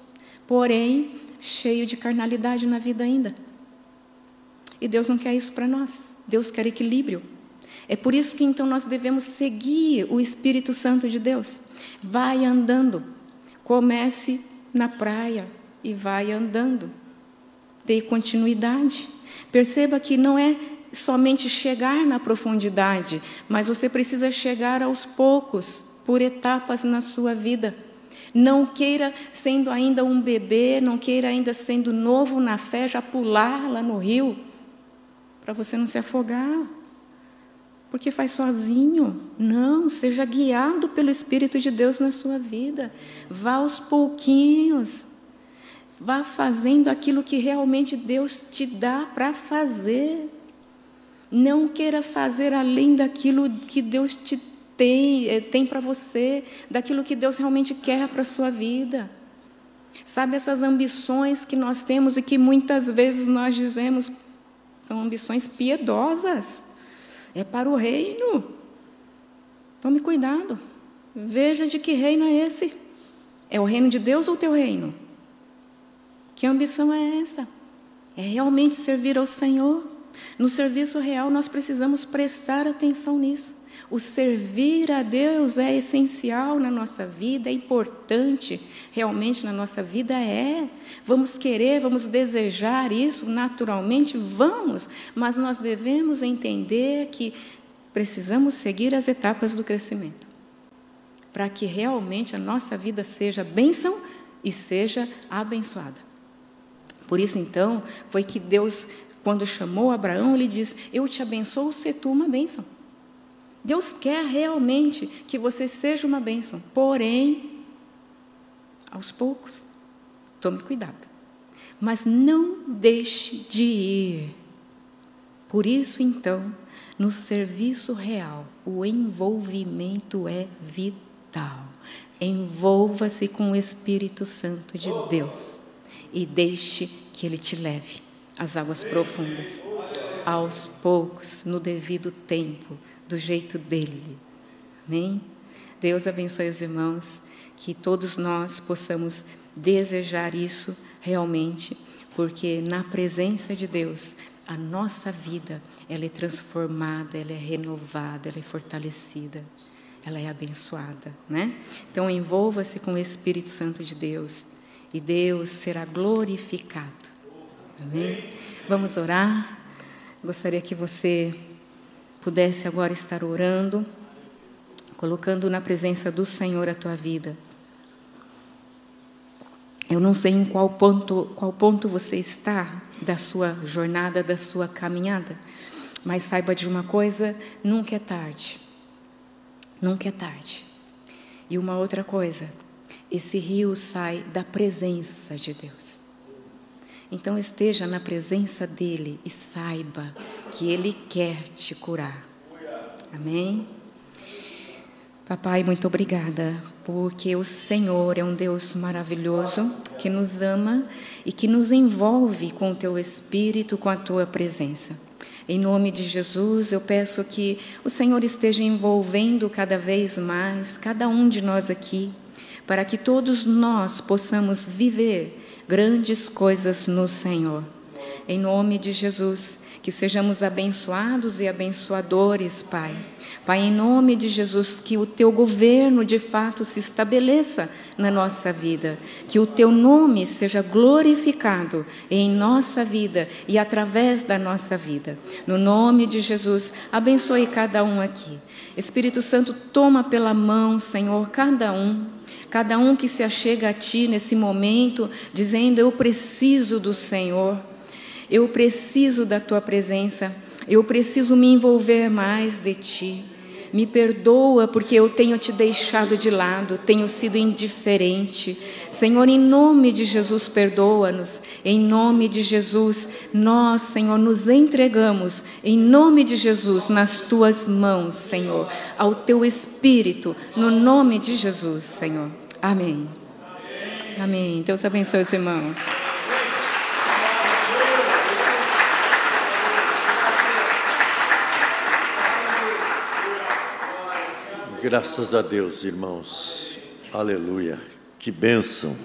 porém, cheio de carnalidade na vida ainda. E Deus não quer isso para nós. Deus quer equilíbrio. É por isso que então nós devemos seguir o Espírito Santo de Deus. Vai andando. Comece na praia e vai andando. Dê continuidade. Perceba que não é somente chegar na profundidade, mas você precisa chegar aos poucos, por etapas na sua vida. Não queira, sendo ainda um bebê, não queira ainda sendo novo na fé, já pular lá no rio, para você não se afogar. Porque faz sozinho. Não, seja guiado pelo Espírito de Deus na sua vida. Vá aos pouquinhos. Vá fazendo aquilo que realmente Deus te dá para fazer. Não queira fazer além daquilo que Deus te tem, eh, tem para você, daquilo que Deus realmente quer para a sua vida. Sabe essas ambições que nós temos e que muitas vezes nós dizemos são ambições piedosas. É para o reino. Tome cuidado. Veja de que reino é esse. É o reino de Deus ou o teu reino? Que ambição é essa? É realmente servir ao Senhor? No serviço real, nós precisamos prestar atenção nisso. O servir a Deus é essencial na nossa vida, é importante realmente na nossa vida, é. Vamos querer, vamos desejar isso naturalmente, vamos, mas nós devemos entender que precisamos seguir as etapas do crescimento para que realmente a nossa vida seja bênção e seja abençoada. Por isso, então, foi que Deus, quando chamou Abraão, ele diz: Eu te abençoo, se tu uma bênção. Deus quer realmente que você seja uma bênção, porém, aos poucos, tome cuidado. Mas não deixe de ir. Por isso, então, no serviço real, o envolvimento é vital. Envolva-se com o Espírito Santo de Deus e deixe que ele te leve às águas profundas, aos poucos, no devido tempo do jeito dele. Amém? Deus abençoe os irmãos, que todos nós possamos desejar isso realmente, porque na presença de Deus, a nossa vida, ela é transformada, ela é renovada, ela é fortalecida, ela é abençoada, né? Então envolva-se com o Espírito Santo de Deus e Deus será glorificado. Amém? Vamos orar. Gostaria que você pudesse agora estar orando, colocando na presença do Senhor a tua vida. Eu não sei em qual ponto, qual ponto você está da sua jornada, da sua caminhada, mas saiba de uma coisa: nunca é tarde. Nunca é tarde. E uma outra coisa: esse rio sai da presença de Deus. Então esteja na presença dele e saiba que ele quer te curar. Amém? Papai, muito obrigada, porque o Senhor é um Deus maravilhoso que nos ama e que nos envolve com o teu espírito, com a tua presença. Em nome de Jesus, eu peço que o Senhor esteja envolvendo cada vez mais cada um de nós aqui, para que todos nós possamos viver grandes coisas no Senhor. Em nome de Jesus, que sejamos abençoados e abençoadores, Pai. Pai, em nome de Jesus, que o teu governo de fato se estabeleça na nossa vida, que o teu nome seja glorificado em nossa vida e através da nossa vida. No nome de Jesus, abençoe cada um aqui. Espírito Santo, toma pela mão, Senhor, cada um cada um que se achega a Ti nesse momento, dizendo: Eu preciso do Senhor. Eu preciso da tua presença. Eu preciso me envolver mais de ti. Me perdoa porque eu tenho te deixado de lado, tenho sido indiferente. Senhor, em nome de Jesus, perdoa-nos. Em nome de Jesus, nós, Senhor, nos entregamos, em nome de Jesus, nas tuas mãos, Senhor, ao teu Espírito, no nome de Jesus, Senhor. Amém. Amém. Deus abençoe os irmãos. Graças a Deus, irmãos. Aleluia. Que bênção.